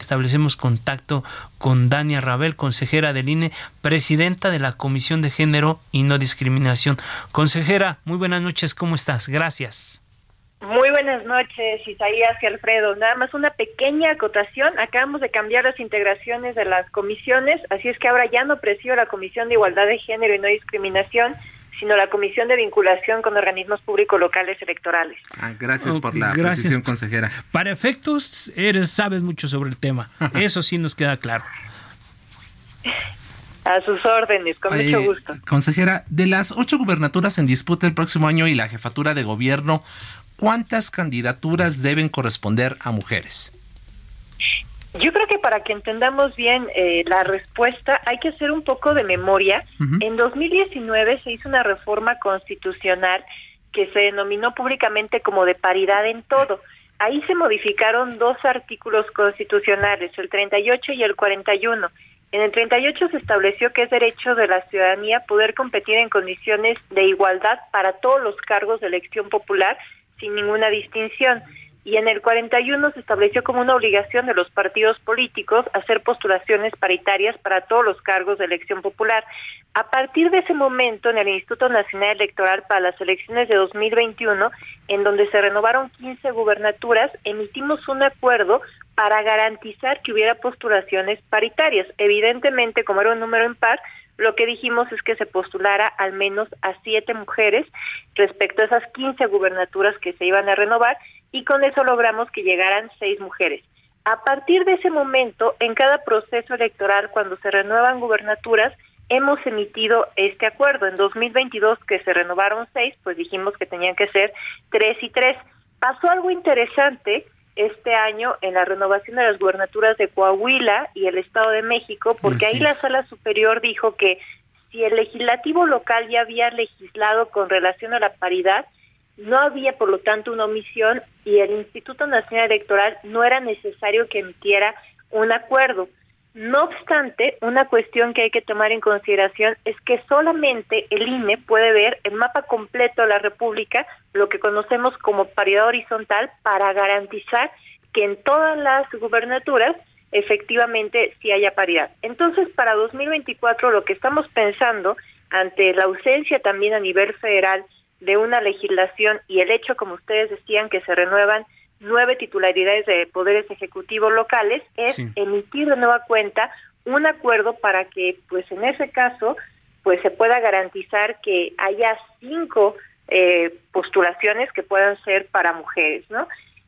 Establecemos contacto con Dania Rabel, consejera del INE, presidenta de la Comisión de Género y No Discriminación. Consejera, muy buenas noches, ¿cómo estás? Gracias. Muy buenas noches, Isaías y Alfredo. Nada más una pequeña acotación. Acabamos de cambiar las integraciones de las comisiones, así es que ahora ya no presido la Comisión de Igualdad de Género y No Discriminación, sino la Comisión de Vinculación con Organismos Públicos Locales Electorales. Ah, gracias por la precisión, consejera. Para efectos, eres sabes mucho sobre el tema. Eso sí nos queda claro. A sus órdenes, con mucho gusto. Consejera, de las ocho gubernaturas en disputa el próximo año y la jefatura de gobierno, ¿cuántas candidaturas deben corresponder a mujeres? Yo creo que para que entendamos bien eh, la respuesta hay que hacer un poco de memoria. En 2019 se hizo una reforma constitucional que se denominó públicamente como de paridad en todo. Ahí se modificaron dos artículos constitucionales, el 38 y el 41. En el 38 se estableció que es derecho de la ciudadanía poder competir en condiciones de igualdad para todos los cargos de elección popular sin ninguna distinción y en el 41 se estableció como una obligación de los partidos políticos hacer postulaciones paritarias para todos los cargos de elección popular. A partir de ese momento, en el Instituto Nacional Electoral para las elecciones de 2021, en donde se renovaron 15 gubernaturas, emitimos un acuerdo para garantizar que hubiera postulaciones paritarias. Evidentemente, como era un número impar, lo que dijimos es que se postulara al menos a siete mujeres respecto a esas 15 gubernaturas que se iban a renovar y con eso logramos que llegaran seis mujeres. A partir de ese momento, en cada proceso electoral, cuando se renuevan gubernaturas, hemos emitido este acuerdo. En 2022, que se renovaron seis, pues dijimos que tenían que ser tres y tres. Pasó algo interesante este año en la renovación de las gubernaturas de Coahuila y el Estado de México, porque ahí la Sala Superior dijo que si el legislativo local ya había legislado con relación a la paridad, no había, por lo tanto, una omisión y el Instituto Nacional Electoral no era necesario que emitiera un acuerdo. No obstante, una cuestión que hay que tomar en consideración es que solamente el INE puede ver el mapa completo de la República, lo que conocemos como paridad horizontal, para garantizar que en todas las gubernaturas efectivamente sí haya paridad. Entonces, para 2024 lo que estamos pensando ante la ausencia también a nivel federal de una legislación y el hecho, como ustedes decían, que se renuevan nueve titularidades de poderes ejecutivos locales, es emitir de nueva cuenta un acuerdo para que, pues en ese caso, pues se pueda garantizar que haya cinco eh, postulaciones que puedan ser para mujeres, ¿no?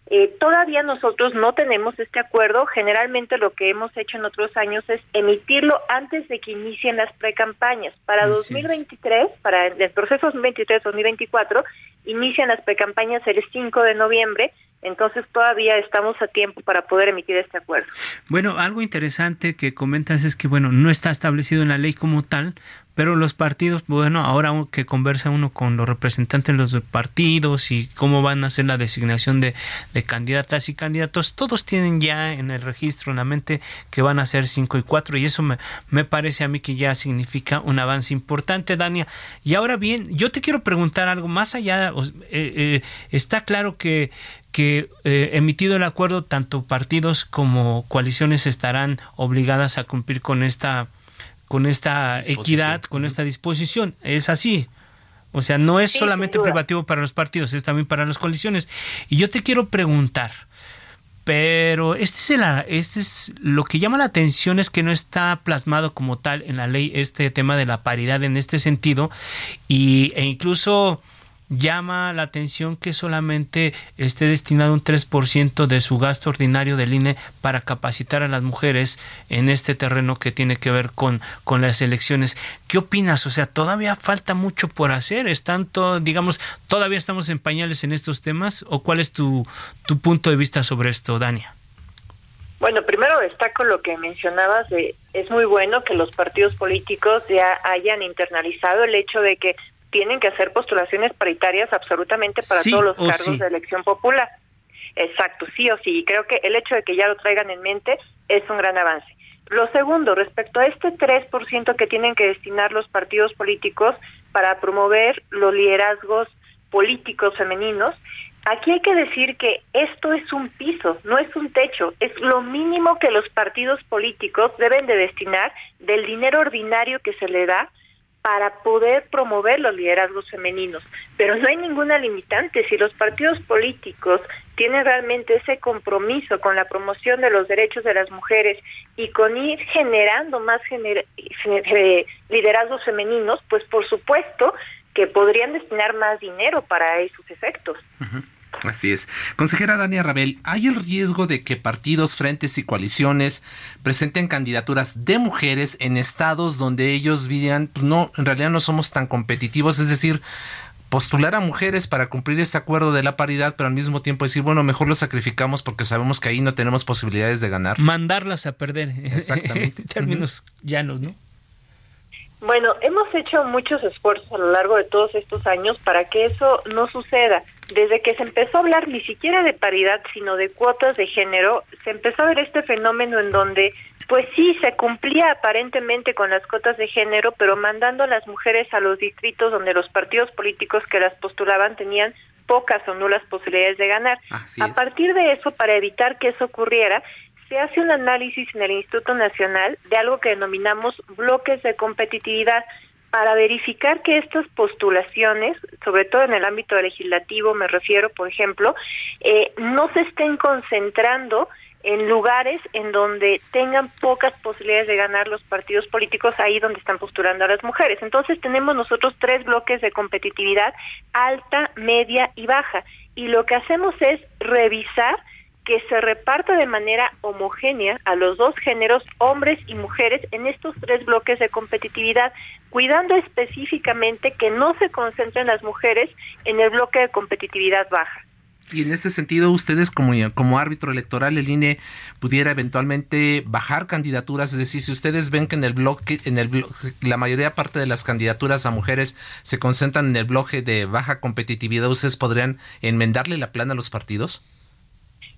Eh, todavía nosotros no tenemos este acuerdo. Generalmente lo que hemos hecho en otros años es emitirlo antes de que inicien las precampañas. Para 2023, para el proceso 2023-2024, inician las precampañas el 5 de noviembre. Entonces todavía estamos a tiempo para poder emitir este acuerdo. Bueno, algo interesante que comentas es que, bueno, no está establecido en la ley como tal, pero los partidos, bueno, ahora que conversa uno con los representantes de los partidos y cómo van a hacer la designación de, candidatas y candidatos, todos tienen ya en el registro, en la mente, que van a ser cinco y cuatro, y eso me, parece a mí que ya significa un avance importante, Dania. Y ahora bien, yo te quiero preguntar algo más allá, eh, eh, está claro que que eh, emitido el acuerdo, tanto partidos como coaliciones estarán obligadas a cumplir con esta con esta equidad, con esta disposición. Es así. O sea, no es solamente privativo para los partidos, es también para las coaliciones. Y yo te quiero preguntar, pero este es, el, este es lo que llama la atención es que no está plasmado como tal en la ley este tema de la paridad en este sentido y, e incluso llama la atención que solamente esté destinado un 3% de su gasto ordinario del INE para capacitar a las mujeres en este terreno que tiene que ver con, con las elecciones. ¿Qué opinas? O sea, todavía falta mucho por hacer. ¿Es tanto, digamos, todavía estamos en pañales en estos temas? ¿O cuál es tu, tu punto de vista sobre esto, Dania? Bueno, primero destaco lo que mencionabas de es muy bueno que los partidos políticos ya hayan internalizado el hecho de que tienen que hacer postulaciones paritarias absolutamente para todos los cargos de elección popular. Exacto, sí o sí. Y creo que el hecho de que ya lo traigan en mente es un gran avance. Lo segundo, respecto a este 3% que tienen que destinar los partidos políticos para promover los liderazgos políticos femeninos, aquí hay que decir que esto es un piso, no es un techo, es lo mínimo que los partidos políticos deben de destinar del dinero ordinario que se le da para poder promover los liderazgos femeninos. Pero no hay ninguna limitante. Si los partidos políticos tienen realmente ese compromiso con la promoción de los derechos de las mujeres y con ir generando más liderazgos femeninos, pues por supuesto que podrían destinar más dinero para esos efectos. Así es. Consejera Dania Rabel, ¿hay el riesgo de que partidos, frentes y coaliciones presenten candidaturas de mujeres en estados donde ellos digan, pues no, en realidad no somos tan competitivos? Es decir, postular a mujeres para cumplir este acuerdo de la paridad, pero al mismo tiempo decir, bueno, mejor lo sacrificamos porque sabemos que ahí no tenemos posibilidades de ganar. Mandarlas a perder. Exactamente. en términos llanos, ¿no? Bueno, hemos hecho muchos esfuerzos a lo largo de todos estos años para que eso no suceda. Desde que se empezó a hablar ni siquiera de paridad, sino de cuotas de género, se empezó a ver este fenómeno en donde, pues sí, se cumplía aparentemente con las cuotas de género, pero mandando a las mujeres a los distritos donde los partidos políticos que las postulaban tenían pocas o nulas posibilidades de ganar. a partir de eso, para evitar que eso ocurriera, se hace un análisis en el Instituto Nacional de algo que denominamos bloques de competitividad para verificar que estas postulaciones, sobre todo en el ámbito legislativo, me refiero, por ejemplo, eh, no se estén concentrando en lugares en donde tengan pocas posibilidades de ganar los partidos políticos ahí donde están postulando a las mujeres. Entonces tenemos nosotros tres bloques de competitividad alta, media y baja. Y lo que hacemos es revisar que se reparta de manera homogénea a los dos géneros, hombres y mujeres, en estos tres bloques de competitividad, cuidando específicamente que no se concentren las mujeres en el bloque de competitividad baja. Y en ese sentido, ustedes como, como árbitro electoral, el INE pudiera eventualmente bajar candidaturas, es decir, si ustedes ven que en el bloque, en el la mayoría parte de las candidaturas a mujeres se concentran en el bloque de baja competitividad, ¿ustedes podrían enmendarle la plana a los partidos?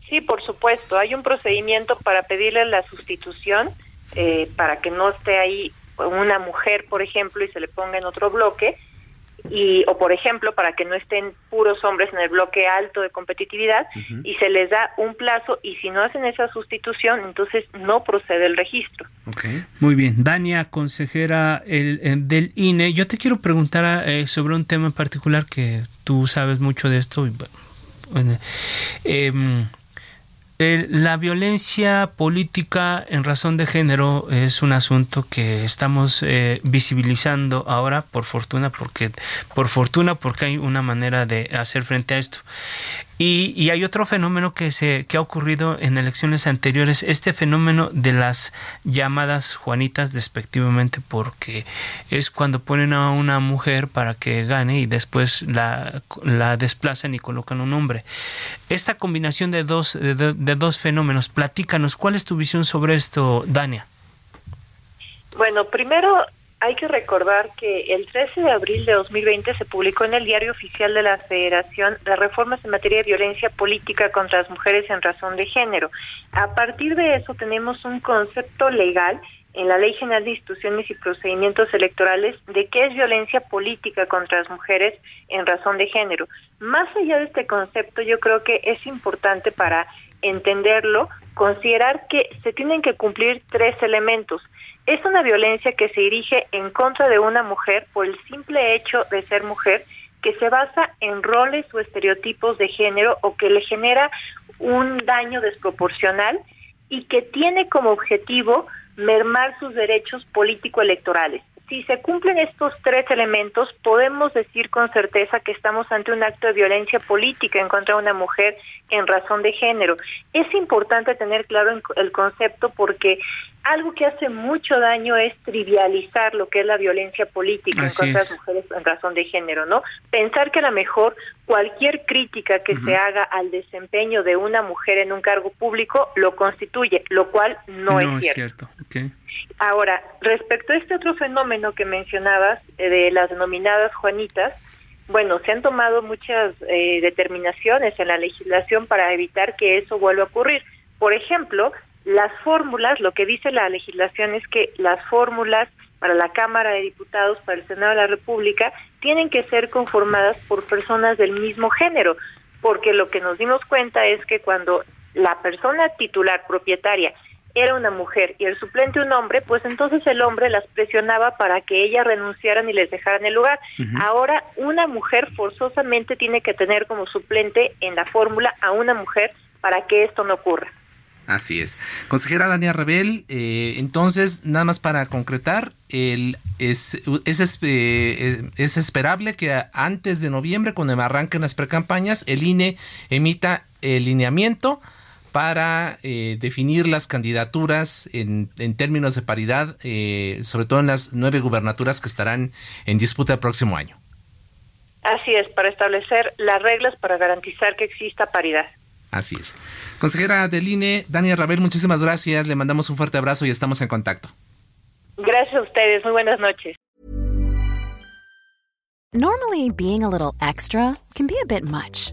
Sí, por supuesto. Hay un procedimiento para pedirle la sustitución, eh, para que no esté ahí una mujer, por ejemplo, y se le ponga en otro bloque, y o por ejemplo para que no estén puros hombres en el bloque alto de competitividad y se les da un plazo y si no hacen esa sustitución entonces no procede el registro. Muy bien, Dania, consejera el, del INE, yo te quiero preguntar eh, sobre un tema en particular que tú sabes mucho de esto. Bueno, eh, la violencia política en razón de género es un asunto que estamos eh, visibilizando ahora por fortuna porque por fortuna porque hay una manera de hacer frente a esto y, hay otro fenómeno que, se, que ha ocurrido en elecciones anteriores, este fenómeno de las llamadas Juanitas despectivamente, porque es cuando ponen a una mujer para que gane y después la, la desplazan y colocan un hombre. Esta combinación de dos, de, de dos fenómenos, platícanos, ¿cuál es tu visión sobre esto, Dania? Bueno, primero hay que recordar que el 13 de abril de 2020 se publicó en el Diario Oficial de la Federación las reformas en materia de violencia política contra las mujeres en razón de género. A partir de eso tenemos un concepto legal en la Ley General de Instituciones y Procedimientos Electorales de qué es violencia política contra las mujeres en razón de género. Más allá de este concepto, yo creo que es importante para entenderlo, considerar que se tienen que cumplir tres elementos. Es una violencia que se dirige en contra de una mujer por el simple hecho de ser mujer, que se basa en roles o estereotipos de género o que le genera un daño desproporcional y que tiene como objetivo mermar sus derechos político-electorales si se cumplen estos tres elementos, podemos decir con certeza que estamos ante un acto de violencia política en contra de una mujer en razón de género. Es importante tener claro el concepto porque algo que hace mucho daño es trivializar lo que es la violencia política en contra de las mujeres en razón de género, ¿no? Pensar que a lo mejor cualquier crítica que se haga al desempeño de una mujer en un cargo público lo constituye, lo cual no, es cierto. Ahora, respecto a este otro fenómeno que mencionabas, eh, de las denominadas Juanitas, bueno, se han tomado muchas eh, determinaciones en la legislación para evitar que eso vuelva a ocurrir. Por ejemplo, las fórmulas, lo que dice la legislación es que las fórmulas para la Cámara de Diputados, para el Senado de la República, tienen que ser conformadas por personas del mismo género, porque lo que nos dimos cuenta es que cuando la persona titular propietaria era una mujer y el suplente un hombre, pues entonces el hombre las presionaba para que ellas renunciaran y les dejaran el lugar. Ahora una mujer forzosamente tiene que tener como suplente en la fórmula a una mujer para que esto no ocurra. Así es. Consejera Dania Rebel, eh, entonces, nada más para concretar, el, es, es, eh, es, esperable que antes de noviembre, cuando arranquen las precampañas, el INE emita el lineamiento para eh, definir las candidaturas en, en términos de paridad, eh, sobre todo en las nueve gubernaturas que estarán en disputa el próximo año. Así es, para establecer las reglas para garantizar que exista paridad. Así es. Consejera del INE, Dania Rabel, muchísimas gracias. Le mandamos un fuerte abrazo y estamos en contacto. Gracias a ustedes. Muy buenas noches. Normally, being a little extra can be a bit much.